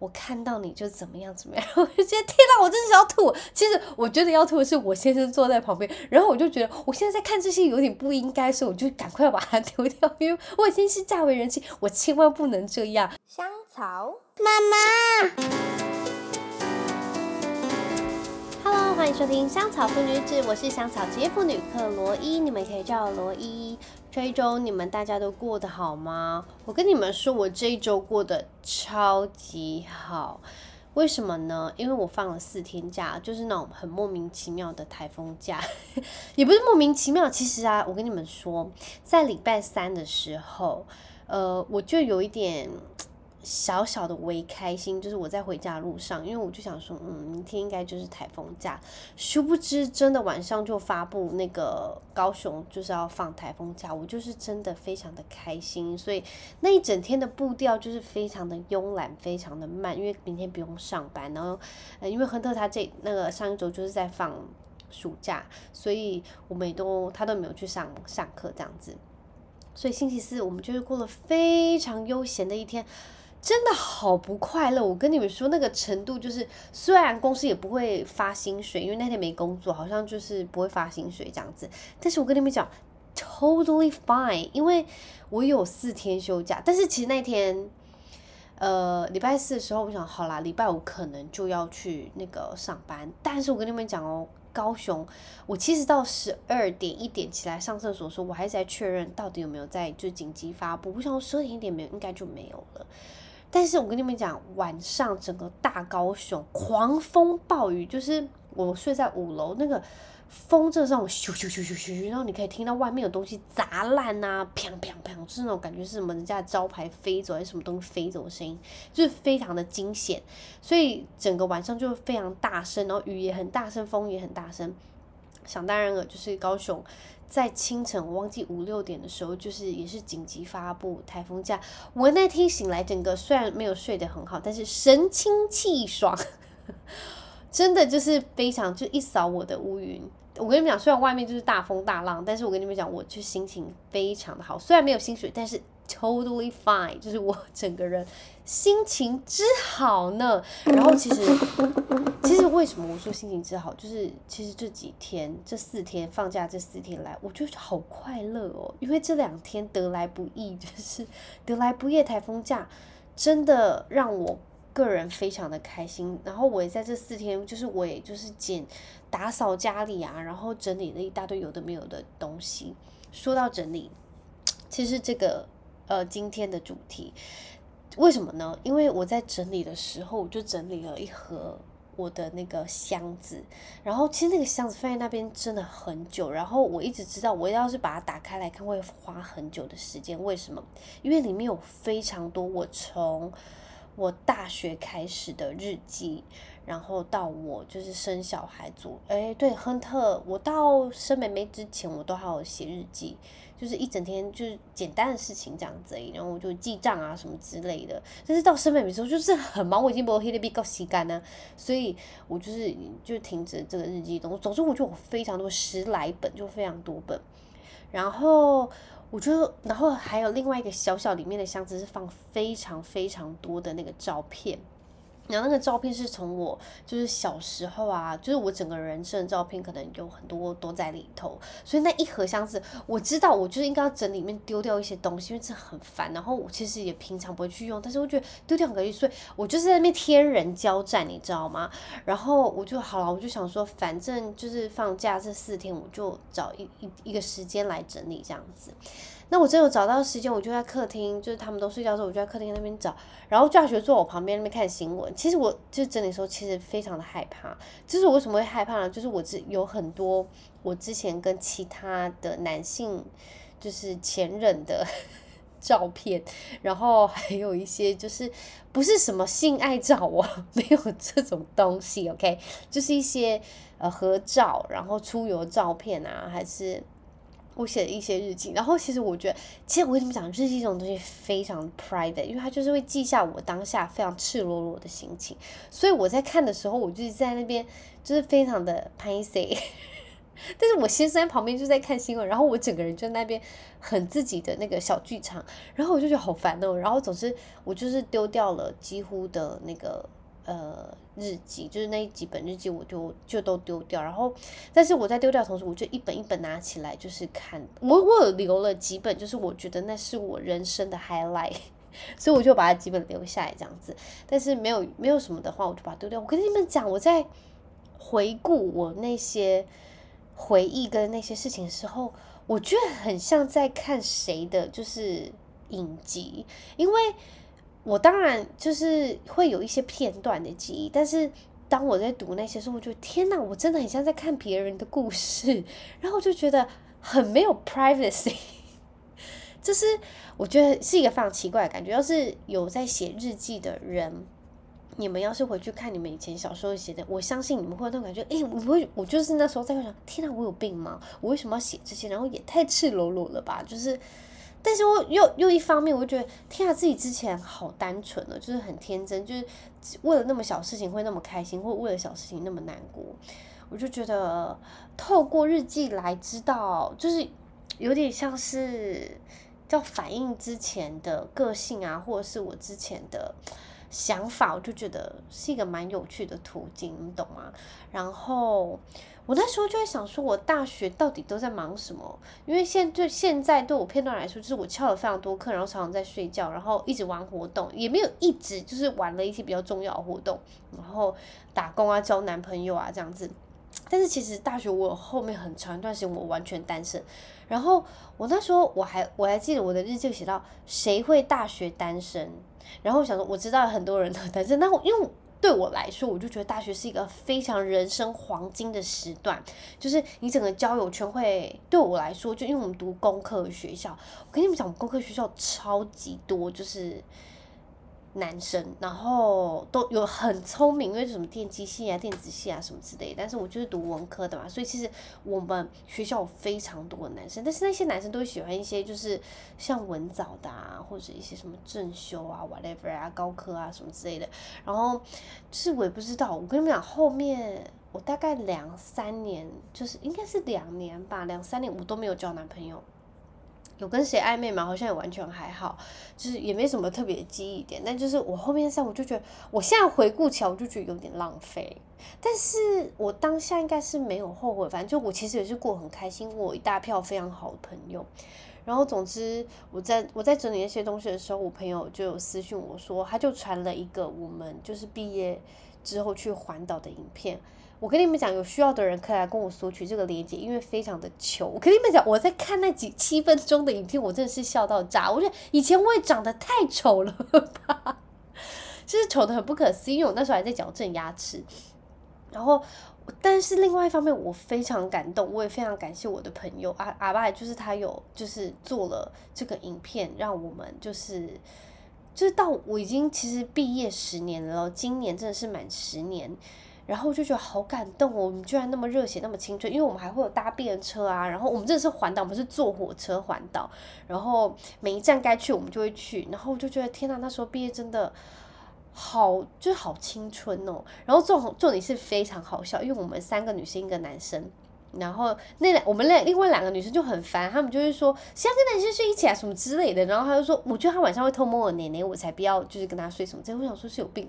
我看到你就怎么样怎么样，我就觉得天哪，我真是要吐。其实我觉得要吐的是我先生坐在旁边，然后我就觉得我现在在看这些有点不应该，所以我就赶快把它丢掉，因为我已经是嫁为人妻，我千万不能这样。香草妈妈。欢迎收听香草妇女志，我是香草职业妇女克罗伊，你们可以叫我罗伊。这一周你们大家都过得好吗？我跟你们说，我这一周过得超级好。为什么呢？因为我放了四天假，就是那种很莫名其妙的台风假，也不是莫名其妙。其实啊，我跟你们说，在礼拜三的时候，呃，我就有一点。小小的微开心，就是我在回家路上，因为我就想说，嗯，明天应该就是台风假，殊不知真的晚上就发布那个高雄就是要放台风假，我就是真的非常的开心，所以那一整天的步调就是非常的慵懒，非常的慢，因为明天不用上班，然后，呃，因为亨特他这那个上一周就是在放暑假，所以我们也都他都没有去上上课这样子，所以星期四我们就是过了非常悠闲的一天。真的好不快乐，我跟你们说那个程度就是，虽然公司也不会发薪水，因为那天没工作，好像就是不会发薪水这样子。但是我跟你们讲，totally fine，因为我有四天休假。但是其实那天，呃，礼拜四的时候，我想好啦，礼拜五可能就要去那个上班。但是我跟你们讲哦，高雄，我其实到十二点一点起来上厕所的时候，我还是在确认到底有没有在就紧急发布。我想说十二点一点没有，应该就没有了。但是我跟你们讲，晚上整个大高雄狂风暴雨，就是我睡在五楼，那个风这种咻咻咻咻咻，然后你可以听到外面有东西砸烂呐、啊，砰砰砰，就是那种感觉是什么人家的招牌飞走还是什么东西飞走的声音，就是非常的惊险，所以整个晚上就非常大声，然后雨也很大声，风也很大声。想当然了，就是高雄在清晨，我忘记五六点的时候，就是也是紧急发布台风假。我那天醒来，整个虽然没有睡得很好，但是神清气爽，真的就是非常就一扫我的乌云。我跟你们讲，虽然外面就是大风大浪，但是我跟你们讲，我就心情非常的好。虽然没有薪水，但是 totally fine，就是我 整个人心情之好呢。然后其实，其实为什么我说心情之好，就是其实这几天这四天放假这四天来，我觉得好快乐哦。因为这两天得来不易，就是得来不易台风假，真的让我。个人非常的开心，然后我也在这四天，就是我也就是捡打扫家里啊，然后整理了一大堆有的没有的东西。说到整理，其实这个呃今天的主题为什么呢？因为我在整理的时候，我就整理了一盒我的那个箱子，然后其实那个箱子放在那边真的很久，然后我一直知道我要是把它打开来看会花很久的时间。为什么？因为里面有非常多我从我大学开始的日记，然后到我就是生小孩组，哎，对，亨特，我到生妹妹之前，我都还有写日记，就是一整天就是简单的事情这样子，然后我就记账啊什么之类的。但是到生妹妹之后，就是很忙，我已经不黑的比较洗干了，所以我就是就停止这个日记动作。总之，我就有非常多十来本，就非常多本，然后。我就，然后还有另外一个小小里面的箱子是放非常非常多的那个照片。然后那个照片是从我就是小时候啊，就是我整个人生的照片，可能有很多都在里头。所以那一盒箱子，我知道我就是应该要整里面丢掉一些东西，因为这很烦。然后我其实也平常不会去用，但是我觉得丢掉很可惜，所以我就是在那边天人交战，你知道吗？然后我就好了，我就想说，反正就是放假这四天，我就找一一一个时间来整理这样子。那我真有找到时间，我就在客厅，就是他们都睡觉的时候，我就在客厅那边找。然后教学坐我旁边那边看新闻。其实我就整理的时候，其实非常的害怕。就是我为什么会害怕呢？就是我之有很多我之前跟其他的男性，就是前任的 照片，然后还有一些就是不是什么性爱照啊，没有这种东西，OK，就是一些呃合照，然后出游照片啊，还是。我写了一些日记，然后其实我觉得，其实我跟你们讲，日记这种东西非常 private，因为它就是会记下我当下非常赤裸裸的心情，所以我在看的时候，我就是在那边就是非常的拍谢，但是我先生在旁边就在看新闻，然后我整个人就在那边很自己的那个小剧场，然后我就觉得好烦哦。然后总之我就是丢掉了几乎的那个呃日记，就是那几本日记我就就都丢掉。然后但是我在丢掉的同时，我就一本一本拿起来就是看。我我有留了几本，就是我觉得那是我人生的 highlight，所以我就把它几本留下来这样子。但是没有没有什么的话，我就把它丢掉。我跟你们讲，我在回顾我那些。回忆跟那些事情的时候，我觉得很像在看谁的，就是影集。因为我当然就是会有一些片段的记忆，但是当我在读那些时候，我觉得天哪，我真的很像在看别人的故事，然后我就觉得很没有 privacy。就是我觉得是一个非常奇怪的感觉。要是有在写日记的人。你们要是回去看你们以前小时候写的，我相信你们会有那种感觉，诶，我会，我就是那时候在想，天哪，我有病吗？我为什么要写这些？然后也太赤裸裸了吧？就是，但是我又又一方面，我觉得，天啊，自己之前好单纯哦，就是很天真，就是为了那么小事情会那么开心，或为了小事情那么难过，我就觉得透过日记来知道，就是有点像是叫反映之前的个性啊，或者是我之前的。想法我就觉得是一个蛮有趣的途径，你懂吗？然后我那时候就在想说，我大学到底都在忙什么？因为现对现在对我片段来说，就是我翘了非常多课，然后常常在睡觉，然后一直玩活动，也没有一直就是玩了一些比较重要的活动，然后打工啊、交男朋友啊这样子。但是其实大学我后面很长一段时间我完全单身，然后我那时候我还我还记得我的日记写到谁会大学单身。然后我想说，我知道很多人都单身，那我因为对我来说，我就觉得大学是一个非常人生黄金的时段，就是你整个交友圈会对我来说，就因为我们读工科学校，我跟你们讲，我们工科学校超级多，就是。男生，然后都有很聪明，因为什么电机系啊、电子系啊什么之类的。但是我就是读文科的嘛，所以其实我们学校有非常多的男生，但是那些男生都喜欢一些就是像文藻的啊，或者一些什么正修啊、whatever 啊、高科啊什么之类的。然后就是我也不知道，我跟你们讲，后面我大概两三年，就是应该是两年吧，两三年我都没有交男朋友。有跟谁暧昧吗？好像也完全还好，就是也没什么特别记忆点。但就是我后面上，我就觉得，我现在回顾起来，我就觉得有点浪费。但是我当下应该是没有后悔，反正就我其实也是过很开心，我一大票非常好的朋友。然后总之，我在我在整理那些东西的时候，我朋友就有私讯我说，他就传了一个我们就是毕业之后去环岛的影片。我跟你们讲，有需要的人可以来跟我索取这个链接，因为非常的糗。我跟你们讲，我在看那几七分钟的影片，我真的是笑到炸。我觉得以前我也长得太丑了吧，就是丑得很不可思议。因为我那时候还在矫正牙齿，然后，但是另外一方面，我非常感动，我也非常感谢我的朋友阿阿爸，就是他有就是做了这个影片，让我们就是就是到我已经其实毕业十年了，今年真的是满十年。然后就觉得好感动哦，我们居然那么热血，那么青春，因为我们还会有搭便车啊，然后我们真的是环岛，我们是坐火车环岛，然后每一站该去我们就会去，然后我就觉得天呐，那时候毕业真的好，就是好青春哦。然后重重点是非常好笑，因为我们三个女生一个男生，然后那两我们那另外两个女生就很烦，她们就会说谁要跟男生睡一起啊什么之类的，然后她就说我觉得她晚上会偷摸我奶奶，我才不要就是跟他睡什么，这我想说是有病。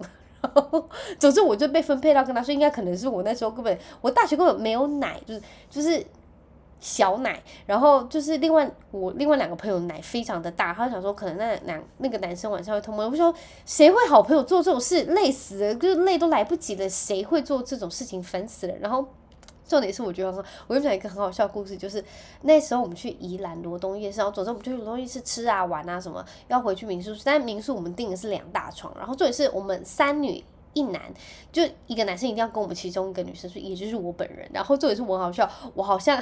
总之，我就被分配到跟他说，应该可能是我那时候根本，我大学根本没有奶，就是就是小奶，然后就是另外我另外两个朋友奶非常的大，他就想说可能那两那个男生晚上会偷摸，我说谁会好朋友做这种事，累死了，就是累都来不及了，谁会做这种事情，烦死了，然后。重点是我觉得很好，我跟你讲一个很好笑的故事，就是那时候我们去宜兰罗东夜市，然后总之我们去罗东夜市吃啊玩啊什么，要回去民宿，但民宿我们订的是两大床，然后重点是我们三女一男，就一个男生一定要跟我们其中一个女生睡，也就是我本人，然后重点是我好笑，我好像。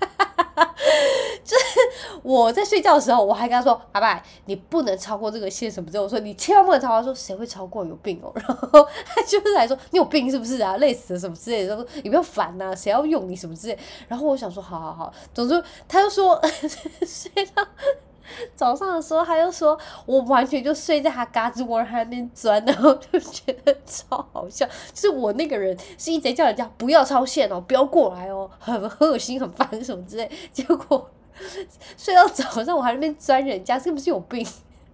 就是我在睡觉的时候，我还跟他说：“阿爸，你不能超过这个线什么之类。”我说：“你千万不能超过。”说：“谁会超过？有病哦！”然后他就是来说：“你有病是不是啊？累死了什么之类的。”他说：“你不要烦呐，谁要用你什么之类。”然后我想说：“好好好。”总之他就说：“ 睡到 早上的时候，他又说我完全就睡在他嘎吱窝那边钻，然后就觉得超好笑。就是我那个人是一直叫人家不要超线哦，不要过来哦，很很恶心、很烦什么之类。结果 睡到早上，我还在那边钻人家，是不是有病？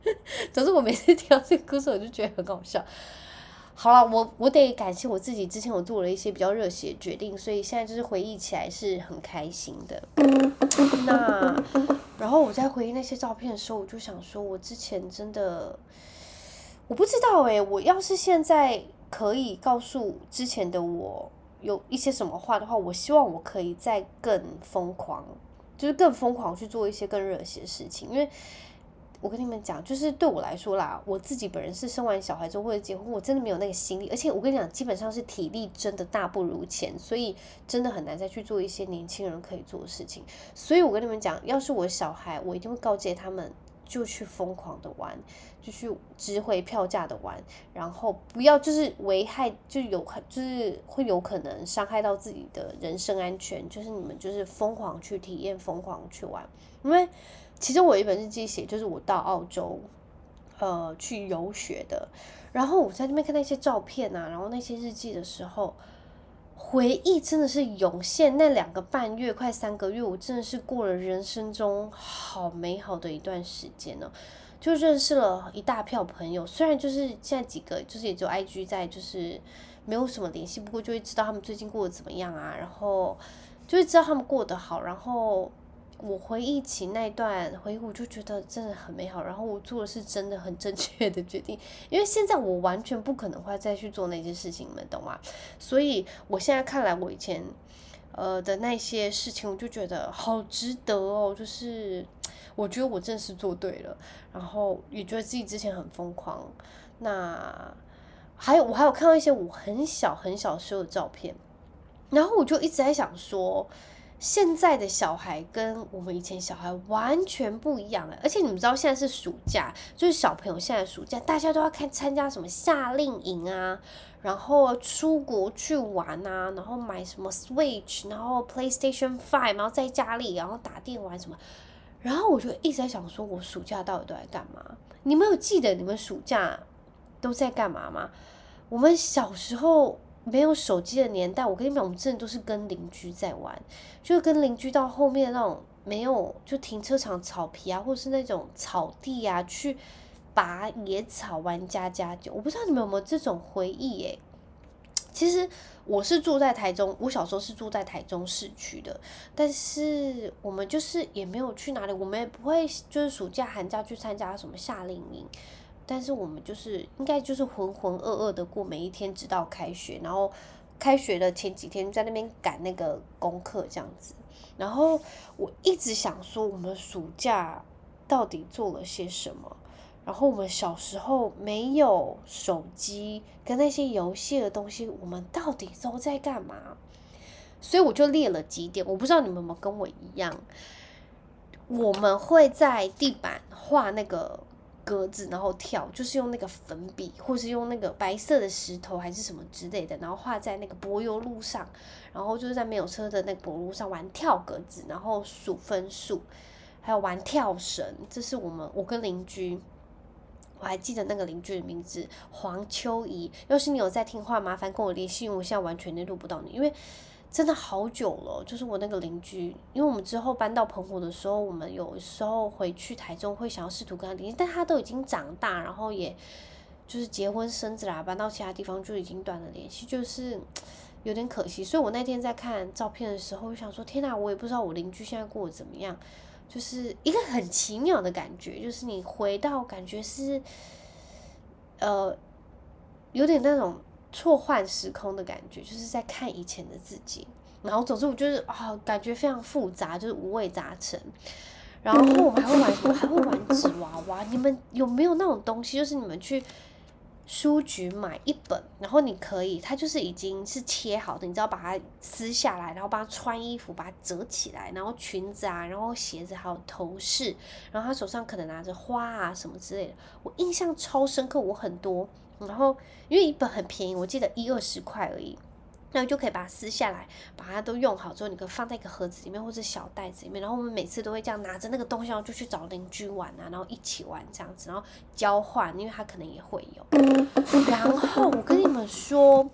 总之，我每次听到这个故事，我就觉得很好笑。好了，我我得感谢我自己，之前我做了一些比较热血的决定，所以现在就是回忆起来是很开心的。那然后我在回忆那些照片的时候，我就想说，我之前真的我不知道诶，我要是现在可以告诉之前的我有一些什么话的话，我希望我可以再更疯狂，就是更疯狂去做一些更热血的事情，因为。我跟你们讲，就是对我来说啦，我自己本人是生完小孩之后或者结婚，我真的没有那个心力，而且我跟你讲，基本上是体力真的大不如前，所以真的很难再去做一些年轻人可以做的事情。所以我跟你们讲，要是我小孩，我一定会告诫他们，就去疯狂的玩，就去值回票价的玩，然后不要就是危害，就有很就是会有可能伤害到自己的人身安全，就是你们就是疯狂去体验，疯狂去玩，因为。其实我有一本日记写，就是我到澳洲，呃，去游学的。然后我在那边看那些照片啊，然后那些日记的时候，回忆真的是涌现。那两个半月，快三个月，我真的是过了人生中好美好的一段时间呢。就认识了一大票朋友，虽然就是现在几个，就是也就 IG 在，就是没有什么联系，不过就会知道他们最近过得怎么样啊，然后就会知道他们过得好，然后。我回忆起那段回忆，我就觉得真的很美好。然后我做的是真的很正确的决定，因为现在我完全不可能会再去做那些事情，你们懂吗？所以我现在看来，我以前呃的那些事情，我就觉得好值得哦。就是我觉得我真的是做对了，然后也觉得自己之前很疯狂。那还有我还有看到一些我很小很小时候的照片，然后我就一直在想说。现在的小孩跟我们以前小孩完全不一样了，而且你们知道现在是暑假，就是小朋友现在暑假，大家都要看参加什么夏令营啊，然后出国去玩啊，然后买什么 Switch，然后 PlayStation Five，然后在家里然后打电玩什么，然后我就一直在想说，我暑假到底都在干嘛？你们有记得你们暑假都在干嘛吗？我们小时候。没有手机的年代，我跟你讲，我们真的都是跟邻居在玩，就跟邻居到后面那种没有就停车场草皮啊，或者是那种草地啊，去拔野草玩家家酒。我不知道你们有没有这种回忆诶？其实我是住在台中，我小时候是住在台中市区的，但是我们就是也没有去哪里，我们也不会就是暑假寒假去参加什么夏令营。但是我们就是应该就是浑浑噩噩的过每一天，直到开学。然后开学的前几天在那边赶那个功课这样子。然后我一直想说，我们暑假到底做了些什么？然后我们小时候没有手机跟那些游戏的东西，我们到底都在干嘛？所以我就列了几点，我不知道你们有没有跟我一样，我们会在地板画那个。格子，然后跳，就是用那个粉笔，或是用那个白色的石头，还是什么之类的，然后画在那个柏油路上，然后就是在没有车的那个柏路上玩跳格子，然后数分数，还有玩跳绳。这是我们我跟邻居，我还记得那个邻居的名字黄秋怡。要是你有在听话，麻烦跟我联系，因为我现在完全联络不到你，因为。真的好久了，就是我那个邻居，因为我们之后搬到澎湖的时候，我们有时候回去台中会想要试图跟他联系，但他都已经长大，然后也就是结婚生子啦，搬到其他地方就已经断了联系，就是有点可惜。所以我那天在看照片的时候，我想说天哪，我也不知道我邻居现在过得怎么样，就是一个很奇妙的感觉，就是你回到感觉是呃有点那种。错换时空的感觉，就是在看以前的自己。然后总之我就是啊、感觉非常复杂，就是五味杂陈。然后我们还会玩什么？还会玩纸娃娃。你们有没有那种东西？就是你们去书局买一本，然后你可以，它就是已经是切好的，你只要把它撕下来，然后帮它穿衣服，把它折起来，然后裙子啊，然后鞋子还有头饰，然后他手上可能拿着花啊什么之类的。我印象超深刻，我很多。然后，因为一本很便宜，我记得一二十块而已。那就可以把它撕下来，把它都用好之后，你可以放在一个盒子里面或者小袋子里面。然后我们每次都会这样拿着那个东西，然后就去找邻居玩啊，然后一起玩这样子，然后交换，因为他可能也会有。然后我跟你们说，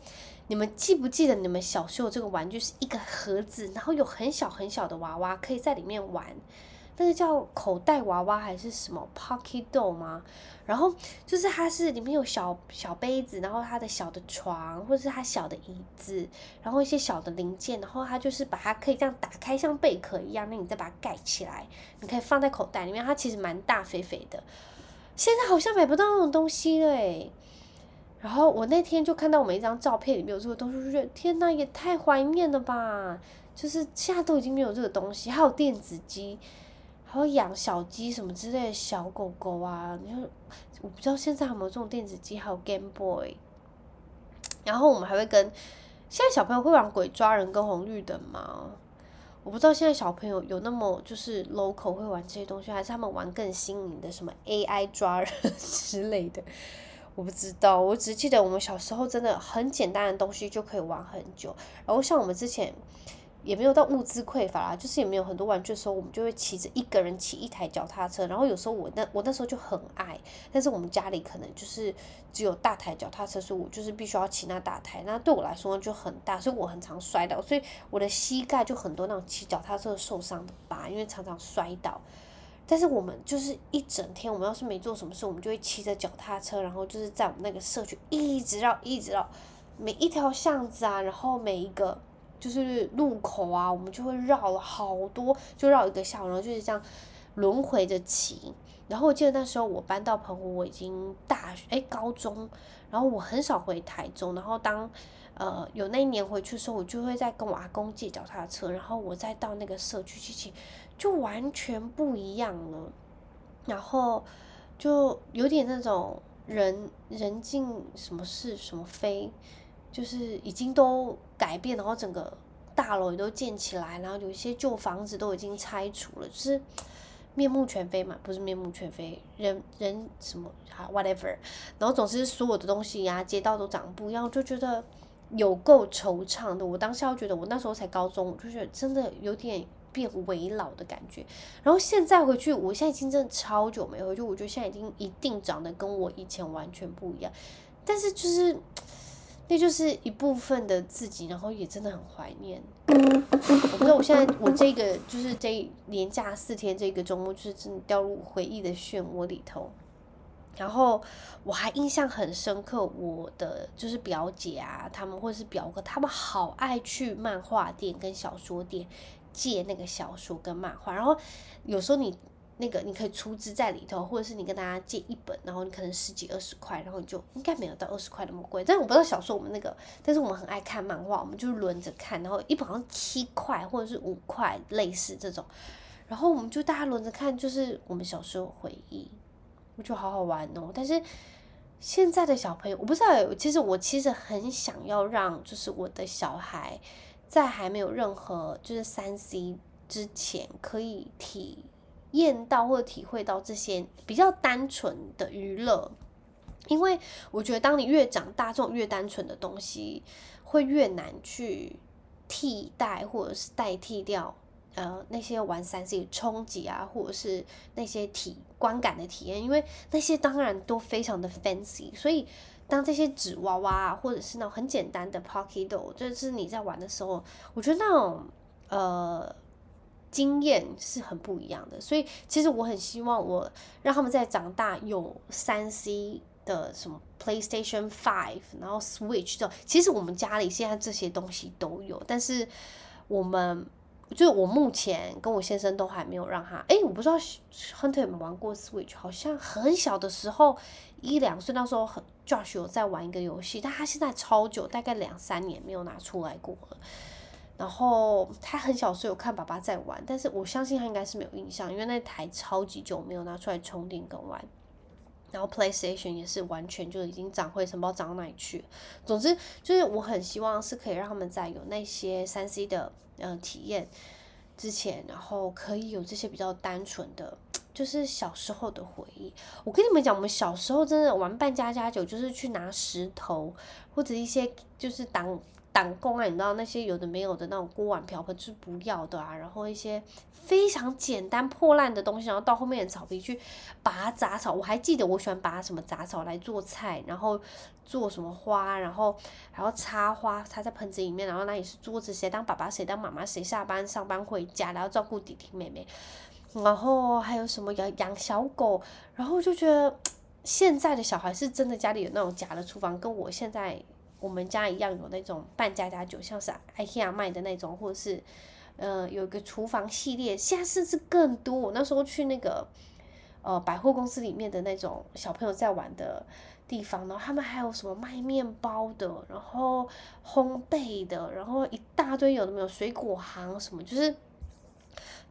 你们记不记得你们小时候这个玩具是一个盒子，然后有很小很小的娃娃可以在里面玩。那个叫口袋娃娃还是什么 Pocket Doll 吗？然后就是它是里面有小小杯子，然后它的小的床，或者是它小的椅子，然后一些小的零件，然后它就是把它可以这样打开，像贝壳一样，那你再把它盖起来，你可以放在口袋里面。它其实蛮大肥肥的，现在好像买不到那种东西了。然后我那天就看到我们一张照片里面有这个东西，就觉得天呐，也太怀念了吧！就是现在都已经没有这个东西，还有电子机。还有养小鸡什么之类的小狗狗啊，你说我不知道现在有没有这种电子鸡，还有 Game Boy。然后我们还会跟现在小朋友会玩鬼抓人跟红绿灯吗？我不知道现在小朋友有那么就是 local 会玩这些东西，还是他们玩更新颖的什么 AI 抓人 之类的？我不知道，我只记得我们小时候真的很简单的东西就可以玩很久。然后像我们之前。也没有到物资匮乏啦，就是也没有很多玩具的时候，我们就会骑着一个人骑一台脚踏车。然后有时候我那我那时候就很爱，但是我们家里可能就是只有大台脚踏车，所以我就是必须要骑那大台。那对我来说就很大，所以我很常摔倒，所以我的膝盖就很多那种骑脚踏车受伤的疤，因为常常摔倒。但是我们就是一整天，我们要是没做什么事，我们就会骑着脚踏车，然后就是在我们那个社区一直绕，一直绕，每一条巷子啊，然后每一个。就是路口啊，我们就会绕了好多，就绕一个下午，然后就是这样轮回着骑。然后我记得那时候我搬到澎湖，我已经大学诶高中，然后我很少回台中。然后当呃有那一年回去的时候，我就会再跟我阿公借脚踏车，然后我再到那个社区去骑，就完全不一样了。然后就有点那种人人尽什么是什么非。就是已经都改变，然后整个大楼也都建起来，然后有一些旧房子都已经拆除了，就是面目全非嘛，不是面目全非，人人什么啊，whatever，然后总之所有的东西呀、街道都长不一样，就觉得有够惆怅的。我当下觉得，我那时候才高中，我就觉得真的有点变为老的感觉。然后现在回去，我现在已经真的超久没回去，我觉得现在已经一定长得跟我以前完全不一样，但是就是。那就是一部分的自己，然后也真的很怀念。我不知道我现在我这个就是这连假四天这个周末，就是真的掉入回忆的漩涡里头。然后我还印象很深刻，我的就是表姐啊，他们或者是表哥，他们好爱去漫画店跟小说店借那个小说跟漫画。然后有时候你。那个你可以出资在里头，或者是你跟大家借一本，然后你可能十几二十块，然后你就应该没有到二十块那么贵。但是我不知道小时候我们那个，但是我们很爱看漫画，我们就轮着看，然后一本好像七块或者是五块，类似这种，然后我们就大家轮着看，就是我们小时候回忆，我觉得好好玩哦。但是现在的小朋友，我不知道，其实我其实很想要让，就是我的小孩在还没有任何就是三 C 之前可以体。验到或者体会到这些比较单纯的娱乐，因为我觉得当你越长大，这种越单纯的东西会越难去替代或者是代替掉呃那些玩三 C 冲击啊，或者是那些体观感的体验，因为那些当然都非常的 fancy，所以当这些纸娃娃啊，或者是那种很简单的 Pocket Doll，就是你在玩的时候，我觉得那种呃。经验是很不一样的，所以其实我很希望我让他们在长大有三 C 的什么 PlayStation Five，然后 Switch 这种，其实我们家里现在这些东西都有，但是我们就我目前跟我先生都还没有让他，哎，我不知道 Hunter 有没有玩过 Switch，好像很小的时候一两岁那时候很 Josh 有在玩一个游戏，但他现在超久，大概两三年没有拿出来过了。然后他很小时候有看爸爸在玩，但是我相信他应该是没有印象，因为那台超级久没有拿出来充电跟玩。然后 PlayStation 也是完全就已经长灰尘，不知道长到哪里去。总之就是我很希望是可以让他们在有那些三 C 的嗯体验之前，然后可以有这些比较单纯的，就是小时候的回忆。我跟你们讲，我们小时候真的玩扮家家酒，就是去拿石头或者一些就是当。挡工啊，你知道那些有的没有的那种锅碗瓢盆就是不要的啊，然后一些非常简单破烂的东西，然后到后面的草皮去拔杂草。我还记得我喜欢拔什么杂草来做菜，然后做什么花，然后还要插花插在盆子里面，然后那里是桌子，谁当爸爸谁当妈妈，谁下班上班回家，然后照顾弟弟妹妹。然后还有什么养养小狗，然后就觉得现在的小孩是真的家里有那种假的厨房，跟我现在我们家一样有那种半家家酒，像是 IKEA 卖的那种，或者是呃有一个厨房系列，现在甚至更多。我那时候去那个呃百货公司里面的那种小朋友在玩的地方，然后他们还有什么卖面包的，然后烘焙的，然后一大堆有的没有水果行什么，就是。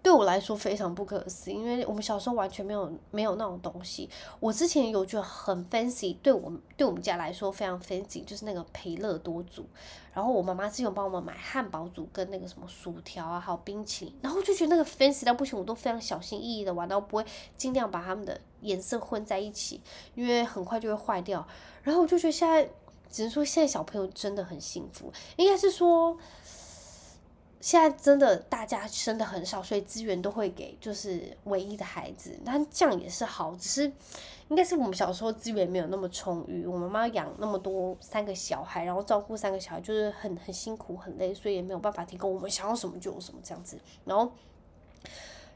对我来说非常不可思议，因为我们小时候完全没有没有那种东西。我之前有觉得很 fancy，对我们对我们家来说非常 fancy，就是那个培乐多组。然后我妈妈之前帮我们买汉堡组跟那个什么薯条啊，还有冰淇淋。然后就觉得那个 fancy 到不行，我都非常小心翼翼的玩，到不会尽量把它们的颜色混在一起，因为很快就会坏掉。然后我就觉得现在只能说现在小朋友真的很幸福，应该是说。现在真的大家生的很少，所以资源都会给就是唯一的孩子，但这样也是好，只是应该是我们小时候资源没有那么充裕，我妈妈养那么多三个小孩，然后照顾三个小孩就是很很辛苦很累，所以也没有办法提供我们想要什么就有什么这样子，然后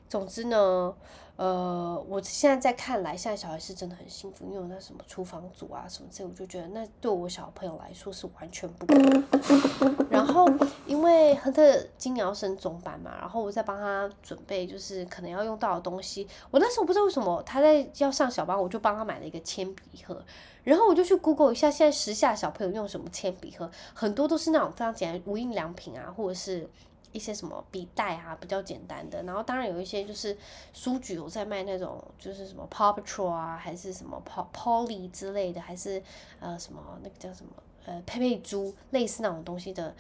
总之呢。呃，我现在在看来，现在小孩是真的很幸福，因为那什么厨房组啊什么这，我就觉得那对我小朋友来说是完全不可能。然后因为亨特今年要升中班嘛，然后我在帮他准备，就是可能要用到的东西。我那时候不知道为什么他在要上小班，我就帮他买了一个铅笔盒，然后我就去 Google 一下，现在时下小朋友用什么铅笔盒，很多都是那种非常简单无印良品啊，或者是。一些什么笔袋啊，比较简单的，然后当然有一些就是书局有在卖那种，就是什么 Paw Patrol 啊，还是什么 Polly 之类的，还是呃什么那个叫什么呃佩佩猪类似那种东西的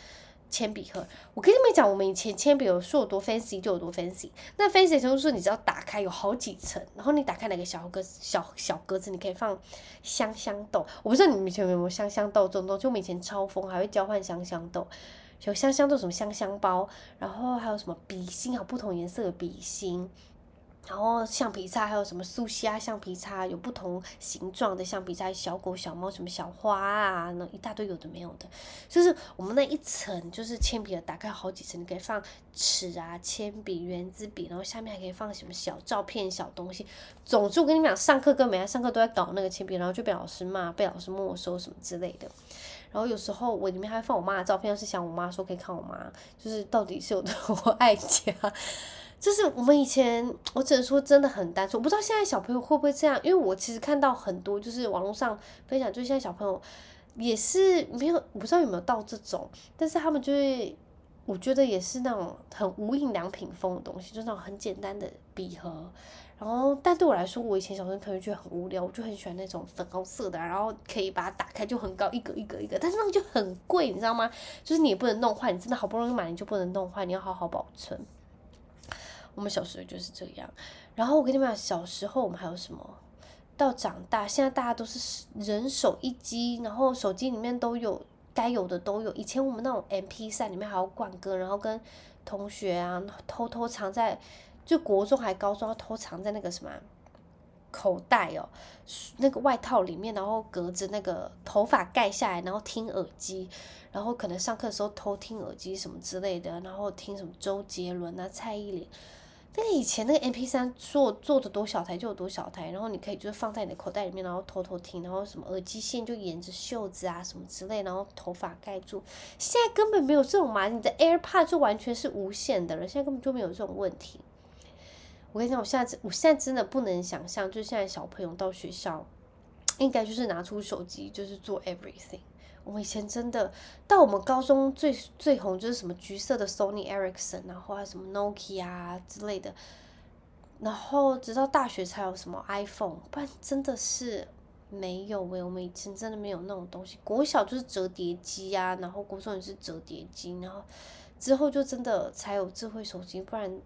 铅笔盒。我跟你们讲，我们以前铅笔盒说有多 fancy 就有多 fancy。那 fancy 就是你只要打开有好几层，然后你打开哪个小格小小格子，你可以放香香豆。我不知道你们以前有没有香香豆这种东西，我们以前超疯，还会交换香香豆。有香香豆什么香香包，然后还有什么笔芯，有不同颜色的笔芯，然后橡皮擦，还有什么苏虾橡皮擦，有不同形状的橡皮擦，小狗小猫什么小花啊，那一大堆有的没有的，就是我们那一层就是铅笔的，打开好几层，你可以放尺啊、铅笔、原子笔，然后下面还可以放什么小照片、小东西。总之我跟你们讲，上课跟没来上课都在搞那个铅笔，然后就被老师骂，被老师没收什么之类的。然后有时候我里面还放我妈的照片，要是想我妈说可以看我妈，就是到底是有多 爱家。就是我们以前，我只能说真的很单纯。我不知道现在小朋友会不会这样，因为我其实看到很多就是网络上分享，就是现在小朋友也是没有，我不知道有没有到这种，但是他们就会，我觉得也是那种很无印良品风的东西，就那种很简单的笔盒。然后，但对我来说，我以前小时候可能觉得很无聊，我就很喜欢那种粉红色的，然后可以把它打开就很高，一格一格一格，但是那个就很贵，你知道吗？就是你也不能弄坏，你真的好不容易买，你就不能弄坏，你要好好保存。我们小时候就是这样。然后我跟你们讲，小时候我们还有什么？到长大，现在大家都是人手一机，然后手机里面都有该有的都有。以前我们那种 MP3 里面还要灌歌，然后跟同学啊偷偷藏在。就国中还高中偷藏在那个什么口袋哦，那个外套里面，然后隔着那个头发盖下来，然后听耳机，然后可能上课的时候偷听耳机什么之类的，然后听什么周杰伦啊、蔡依林。那个以前那个 MP3 做做的多小台就有多小台，然后你可以就是放在你的口袋里面，然后偷偷听，然后什么耳机线就沿着袖子啊什么之类，然后头发盖住。现在根本没有这种嘛，你的 AirPod 就完全是无线的了，现在根本就没有这种问题。我跟你讲，我现在我现在真的不能想象，就现在小朋友到学校，应该就是拿出手机，就是做 everything。我们以前真的到我们高中最最红就是什么橘色的 Sony Ericsson，然后还有什么 Nokia 啊之类的，然后直到大学才有什么 iPhone，不然真的是没有喂，我们以前真的没有那种东西。国小就是折叠机啊，然后国中也是折叠机，然后之后就真的才有智慧手机，不然。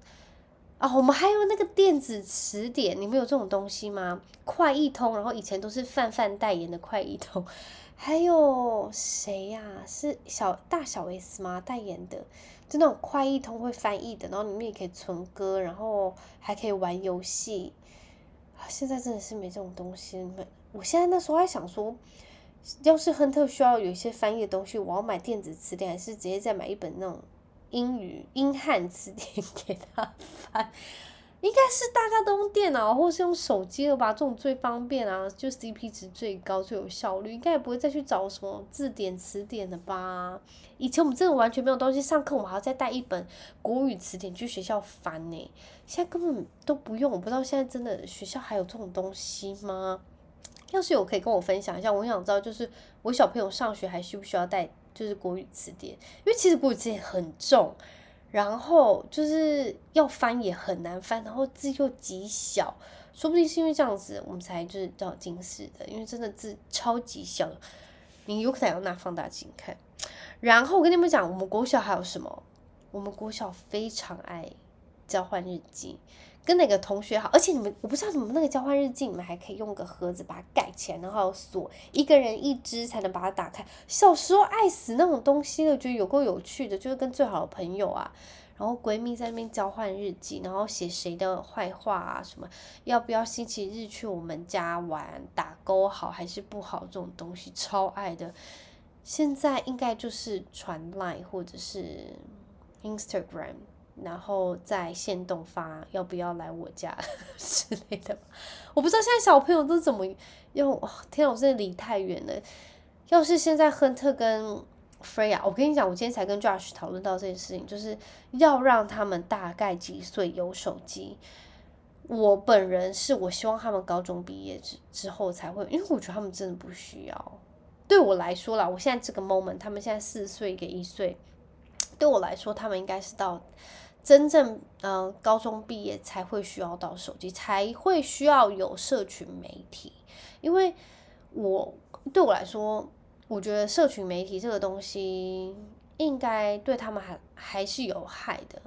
啊、哦，我们还有那个电子词典，你们有这种东西吗？快易通，然后以前都是范范代言的快易通，还有谁呀、是小大小 S 吗？代言的，就那种快译通会翻译的，然后里面也可以存歌，然后还可以玩游戏。现在真的是没这种东西。没我现在那时候还想说，要是亨特需要有一些翻译的东西，我要买电子词典，还是直接再买一本那种英语英汉词典给他翻？应该是大家都用电脑或是用手机了吧，这种最方便啊，就 CP 值最高、最有效率，应该也不会再去找什么字典、词典的吧？以前我们真的完全没有东西上课，我们还要再带一本国语词典去学校翻呢。现在根本都不用，我不知道现在真的学校还有这种东西吗？要是有，可以跟我分享一下。我想知道，就是我小朋友上学还需不需要带就是国语词典？因为其实国语词典很重。然后就是要翻也很难翻，然后字又极小，说不定是因为这样子，我们才就是叫近视的，因为真的字超级小，你有可能要拿放大镜看。然后我跟你们讲，我们国小还有什么？我们国小非常爱交换日记。跟哪个同学好，而且你们我不知道你们那个交换日记，你们还可以用个盒子把它盖起来，然后锁一个人一支才能把它打开。小时候爱死那种东西了，觉得有够有趣的，就是跟最好的朋友啊，然后闺蜜在那边交换日记，然后写谁的坏话啊，什么要不要星期日去我们家玩，打勾好还是不好，这种东西超爱的。现在应该就是传赖或者是 Instagram。然后在限动发要不要来我家 之类的，我不知道现在小朋友都怎么用。天啊，我真的离太远了。要是现在亨特跟 Freya，我跟你讲，我今天才跟 Josh 讨论到这件事情，就是要让他们大概几岁有手机。我本人是我希望他们高中毕业之之后才会，因为我觉得他们真的不需要。对我来说啦，我现在这个 moment，他们现在四岁给一岁，对我来说，他们应该是到。真正、呃，高中毕业才会需要到手机，才会需要有社群媒体。因为我对我来说，我觉得社群媒体这个东西应该对他们还还是有害的。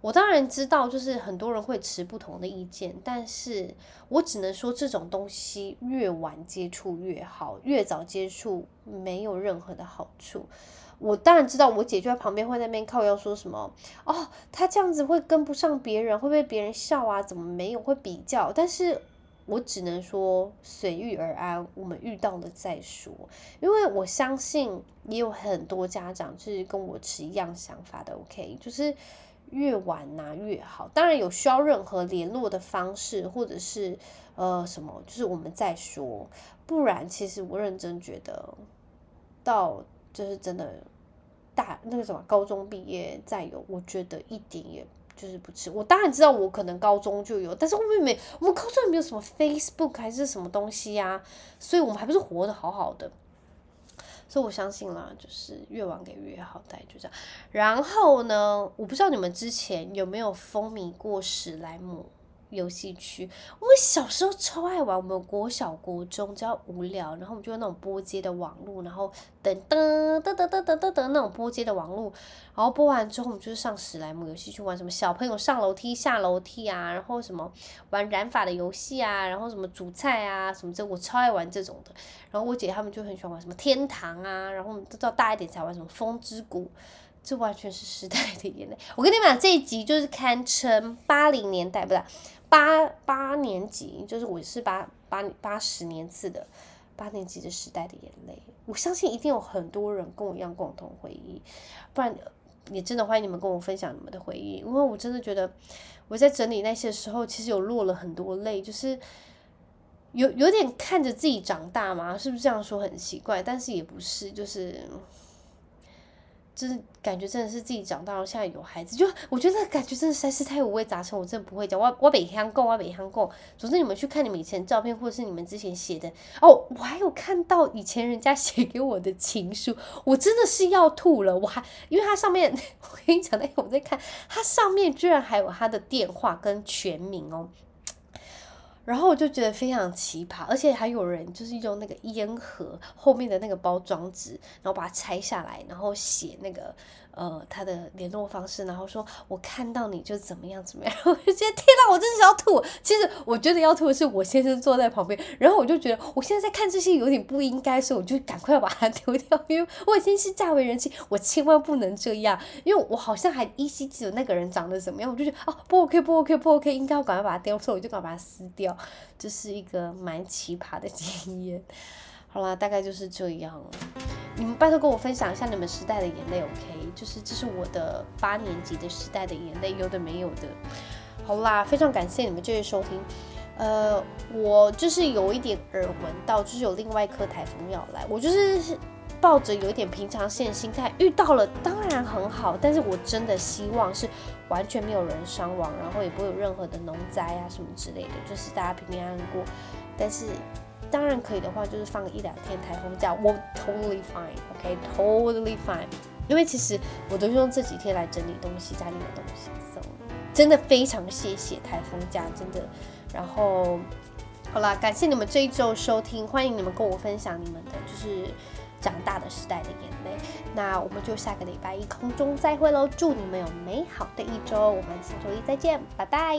我当然知道，就是很多人会持不同的意见，但是我只能说，这种东西越晚接触越好，越早接触没有任何的好处。我当然知道，我姐就在旁边会在那边靠腰说什么哦，她这样子会跟不上别人，会被别人笑啊？怎么没有会比较？但是我只能说随遇而安，我们遇到了再说。因为我相信也有很多家长是跟我持一样想法的，OK，就是越晚拿越好。当然有需要任何联络的方式，或者是呃什么，就是我们再说。不然，其实我认真觉得到就是真的。大那个什么高中毕业再有，我觉得一点也就是不迟。我当然知道我可能高中就有，但是后面没，我们高中也没有什么 Facebook 还是什么东西呀、所以我们还不是活得好好的。所以我相信啦，就是越晚给越好，大概就这样。然后呢，我不知道你们之前有没有风靡过史莱姆。游戏区。我们小时候超爱玩，我们国小、国中只要无聊，然后我们就用那种拨接的网络，然后等噔噔噔噔噔噔噔那种拨接的网络，然后拨完之后，我们就是上史莱姆游戏去玩什么小朋友上楼梯、下楼梯啊，然后什么玩染法的游戏啊，然后什么煮菜啊什么这，我超爱玩这种的。然后我姐他们就很喜欢玩什么天堂啊，然后我们都到大一点才玩什么风之谷。这完全是时代的眼泪。我跟你们讲，这一集就是堪称八零年代，不是？八八年级，就是我是八八八十年次的八年级的时代的眼泪，我相信一定有很多人跟我一样共同回忆，不然也真的欢迎你们跟我分享你们的回忆，因为我真的觉得我在整理那些时候，其实有落了很多泪，就是有有点看着自己长大嘛，是不是这样说很奇怪？但是也不是，就是。就是感觉真的是自己长大了，现在有孩子，就我觉得感觉真的实在是太五味杂陈，我真的不会讲。我我北乡共，我北乡共。总之你们去看你们以前照片，或者是你们之前写的哦，我还有看到以前人家写给我的情书，我真的是要吐了。我还因为它上面，我跟你讲，那我在看，它上面居然还有他的电话跟全名哦。然后我就觉得非常奇葩，而且还有人就是用那个烟盒后面的那个包装纸，然后把它拆下来，然后写那个呃他的联络方式，然后说我看到你就怎么样怎么样，我就觉得天哪，我真的是要吐。其实我觉得要吐的是我先生坐在旁边，然后我就觉得我现在在看这些有点不应该，所以我就赶快把它丢掉，因为我已经是嫁为人妻，我千万不能这样，因为我好像还依稀记得那个人长得怎么样，我就觉得哦不 OK 不 OK 不 OK，应该要赶快把它丢，所以我就赶快把它撕掉。这是一个蛮奇葩的经验。好啦，大概就是这样了。你们拜托跟我分享一下你们时代的眼泪，OK？就是这是我的八年级的时代的眼泪，有的没有的。好啦，非常感谢你们继续收听。呃，我就是有一点耳闻到，就是有另外一颗台风要来，我就是。抱着有一点平常心的心态，遇到了当然很好，但是我真的希望是完全没有人伤亡，然后也不会有任何的农灾啊什么之类的，就是大家平平安安过。但是当然可以的话，就是放一两天台风假，我 totally fine，OK，totally fine。因为其实我都是用这几天来整理东西，家里的东西，so, 真的非常谢谢台风假，真的。然后好啦，感谢你们这一周收听，欢迎你们跟我分享你们的就是。长大的时代的眼泪，那我们就下个礼拜一空中再会喽！祝你们有美好的一周，我们下周一再见，拜拜。